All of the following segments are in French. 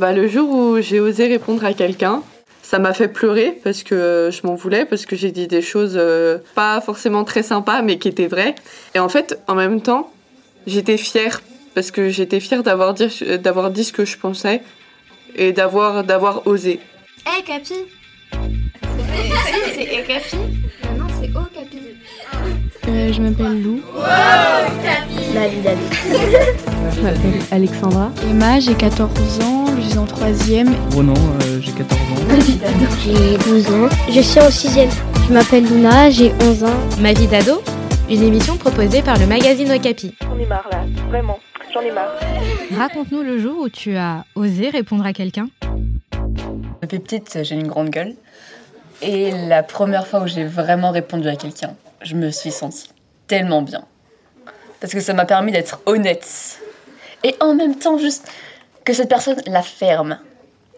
Bah, le jour où j'ai osé répondre à quelqu'un, ça m'a fait pleurer parce que je m'en voulais, parce que j'ai dit des choses euh, pas forcément très sympas, mais qui étaient vraies. Et en fait, en même temps, j'étais fière parce que j'étais fière d'avoir dit, d'avoir dit ce que je pensais et d'avoir, d'avoir osé. Hé, hey, Capi C'est Hé, Capi? Non, c'est Oh, Capi. Euh, je m'appelle Lou. Wow, Vie d'Ali. je m'appelle Alexandra. Emma, j'ai 14 ans, je suis en 3ème. Ronan, euh, j'ai 14 ans. J'ai 12 ans, je suis en 6ème. Je m'appelle Luna, j'ai 11 ans. Ma vie d'ado, une émission proposée par le magazine Okapi. J'en ai marre là, vraiment, j'en ai marre. Raconte-nous le jour où tu as osé répondre à quelqu'un. Depuis petite, j'ai une grande gueule. Et la première fois où j'ai vraiment répondu à quelqu'un, je me suis sentie tellement bien. Parce que ça m'a permis d'être honnête. Et en même temps, juste que cette personne la ferme.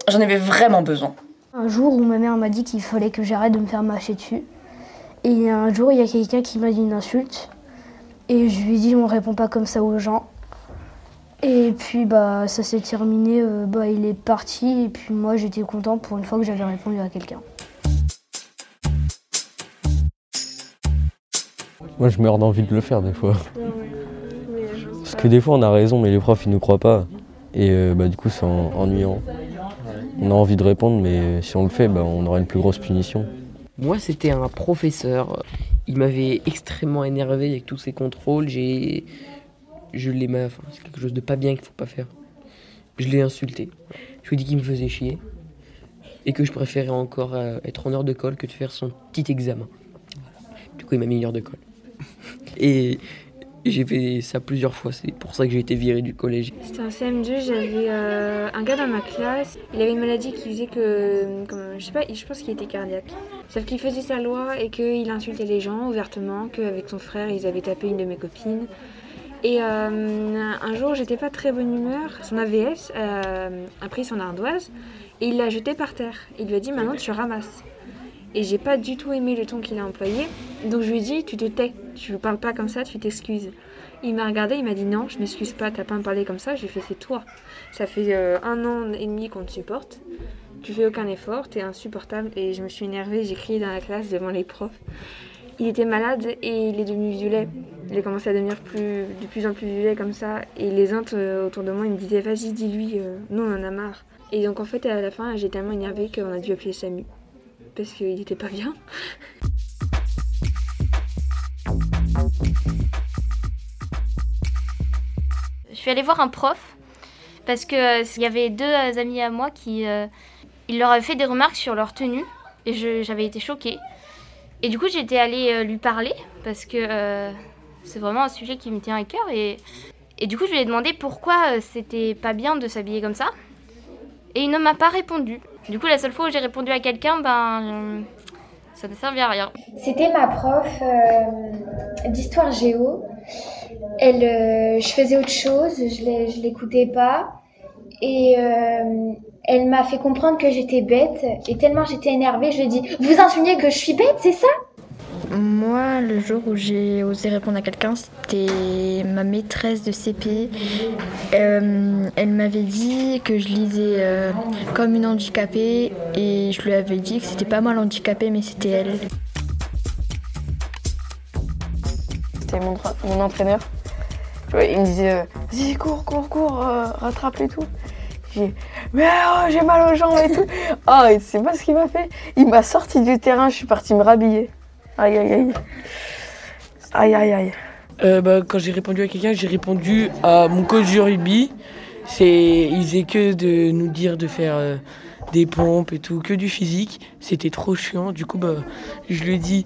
J'en avais vraiment besoin. Un jour où ma mère m'a dit qu'il fallait que j'arrête de me faire mâcher dessus. Et un jour, il y a quelqu'un qui m'a dit une insulte. Et je lui ai dit, on répond pas comme ça aux gens. Et puis, bah, ça s'est terminé. Euh, bah, il est parti. Et puis, moi, j'étais content pour une fois que j'avais répondu à quelqu'un. Moi, je meurs d'envie de le faire des fois. Que des fois, on a raison, mais les profs, ils nous croient pas. Et euh, bah, du coup, c'est ennuyant. On a envie de répondre, mais si on le fait, bah, on aura une plus grosse punition. Moi, c'était un professeur. Il m'avait extrêmement énervé avec tous ces contrôles. J'ai, je l'aimais. Enfin, c'est quelque chose de pas bien qu'il faut pas faire. Je l'ai insulté. Je lui ai dit qu'il me faisait chier et que je préférais encore euh, être en heure de colle que de faire son petit examen. Du coup, il m'a mis une heure de colle. Et j'ai fait ça plusieurs fois, c'est pour ça que j'ai été viré du collège. C'était un CM2, j'avais euh, un gars dans ma classe, il avait une maladie qui faisait que, comme, je sais pas, je pense qu'il était cardiaque. Sauf qu'il faisait sa loi et qu'il insultait les gens ouvertement, qu'avec son frère ils avaient tapé une de mes copines. Et euh, un jour, j'étais pas très bonne humeur, son AVS euh, a pris son ardoise et il l'a jeté par terre. Il lui a dit maintenant tu ramasses. Et j'ai pas du tout aimé le ton qu'il a employé. Donc je lui ai dit, tu te tais, tu ne parles pas comme ça, tu t'excuses. Il m'a regardé, il m'a dit non, je m'excuse pas, t'as pas à me parler comme ça. J'ai fait, c'est toi. Ça fait euh, un an et demi qu'on te supporte. Tu fais aucun effort, t'es insupportable. Et je me suis énervée, j'ai crié dans la classe devant les profs. Il était malade et il est devenu violet. Il a commencé à devenir plus, de plus en plus violet comme ça. Et les uns autour de moi, ils me disaient, vas-y, dis-lui, euh, nous on en a marre. Et donc en fait, à la fin, j'ai tellement énervé qu'on a dû appeler Samu parce qu'il n'était pas bien. Je suis allée voir un prof parce que euh, il y avait deux euh, amis à moi qui euh, il leur avait fait des remarques sur leur tenue et j'avais été choquée. Et du coup, j'étais allée lui parler parce que c'est vraiment un sujet qui me tient à cœur et et du coup, je lui ai demandé pourquoi c'était pas bien de s'habiller comme ça. Et il ne m'a pas répondu. Du coup, la seule fois où j'ai répondu à quelqu'un, ben, ça ne servait à rien. C'était ma prof euh, d'histoire géo. Elle, euh, je faisais autre chose, je l'écoutais pas. Et euh, elle m'a fait comprendre que j'étais bête. Et tellement j'étais énervée, je lui ai dit Vous insinuez que je suis bête, c'est ça? Moi, le jour où j'ai osé répondre à quelqu'un, c'était ma maîtresse de CP. Euh, elle m'avait dit que je lisais euh, comme une handicapée et je lui avais dit que c'était pas mal handicapée, mais c'était elle. C'était mon, entraîneur. Il me disait euh, Vas-y, cours, cours, cours, rattrape et tout. J'ai mais oh, j'ai mal aux jambes et tout. Oh, et c'est pas ce qu'il m'a fait. Il m'a sorti du terrain, je suis partie me rhabiller. Aïe, aïe, aïe. Aïe, aïe, aïe. Euh, bah, quand j'ai répondu à quelqu'un, j'ai répondu à mon coach du rugby. C'est, il faisait que de nous dire de faire euh, des pompes et tout, que du physique. C'était trop chiant. Du coup, bah, je lui ai dit,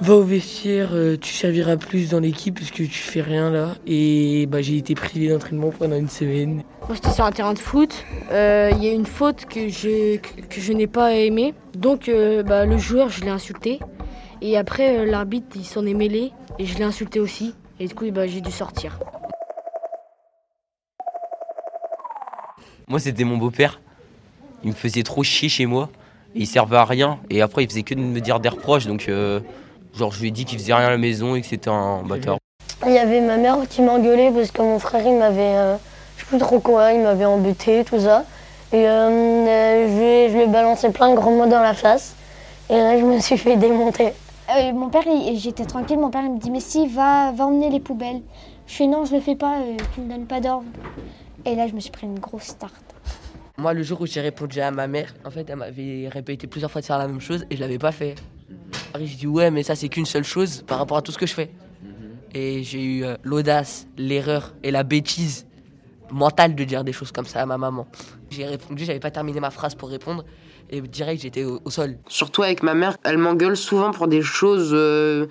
va au vestiaire, euh, tu serviras plus dans l'équipe parce que tu fais rien là. Et bah, j'ai été privé d'entraînement pendant une semaine. Moi, j'étais sur un terrain de foot. Il y a une faute que je, que je n'ai pas aimée. Donc, bah, le joueur, je l'ai insulté. Et après, euh, l'arbitre, il s'en est mêlé et je l'ai insulté aussi. Et du coup, bah, j'ai dû sortir. Moi, c'était mon beau-père. Il me faisait trop chier chez moi. il servait à rien. Et après, il faisait que de me dire des reproches. Donc, euh, genre, je lui ai dit qu'il faisait rien à la maison et que c'était un bâtard. Il y avait ma mère qui m'engueulait parce que mon frère, il m'avait, euh, je sais plus trop quoi, il m'avait embêté, tout ça. Et euh, euh, je, lui ai- je lui ai balancé plein de gros mots dans la face. Et là, je me suis fait démonter. Euh, mon père, j'étais tranquille, mon père me dit mais si, va, va emmener les poubelles. Je fais non, je le fais pas, euh, tu me donnes pas d'ordre. Et là, je me suis pris une grosse tarte. Moi, le jour où j'ai répondu à ma mère, en fait, elle m'avait répété plusieurs fois de faire la même chose et je l'avais pas fait. Après, j'ai dit, ouais, mais ça, c'est qu'une seule chose par rapport à tout ce que je fais. Et j'ai eu euh, l'audace, l'erreur et la bêtise mentale de dire des choses comme ça à ma maman. J'ai répondu, j'avais pas terminé ma phrase pour répondre et direct, j'étais au, au sol. Surtout avec ma mère, elle m'engueule souvent pour des choses euh,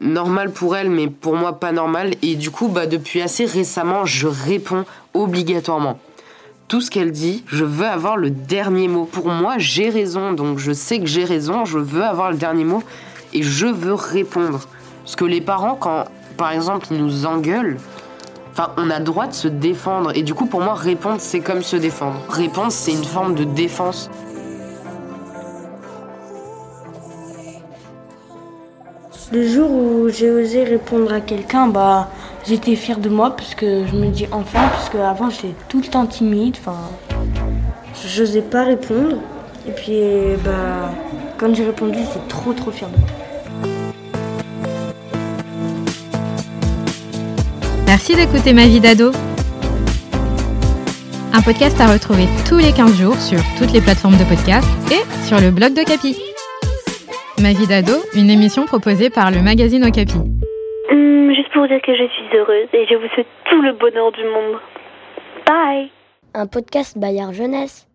normales pour elle, mais pour moi pas normales. Et du coup, bah, depuis assez récemment, je réponds obligatoirement. Tout ce qu'elle dit, je veux avoir le dernier mot. Pour moi, j'ai raison, donc je sais que j'ai raison, je veux avoir le dernier mot et je veux répondre. Parce que les parents, quand par exemple ils nous engueulent, Enfin, on a droit de se défendre. Et du coup, pour moi, répondre, c'est comme se défendre. Répondre, c'est une forme de défense. Le jour où j'ai osé répondre à quelqu'un, bah, j'étais fière de moi parce que je me dis enfin, parce que avant j'étais tout le temps timide, enfin, j'osais pas répondre. Et puis, bah, quand j'ai répondu, j'étais trop trop fière de moi. Merci d'écouter Ma vie d'ado. Un podcast à retrouver tous les 15 jours sur toutes les plateformes de podcast et sur le blog de Capi. Ma vie d'ado, une émission proposée par le magazine Okapi. Hum, juste pour vous dire que je suis heureuse et je vous souhaite tout le bonheur du monde. Bye Un podcast Bayard Jeunesse.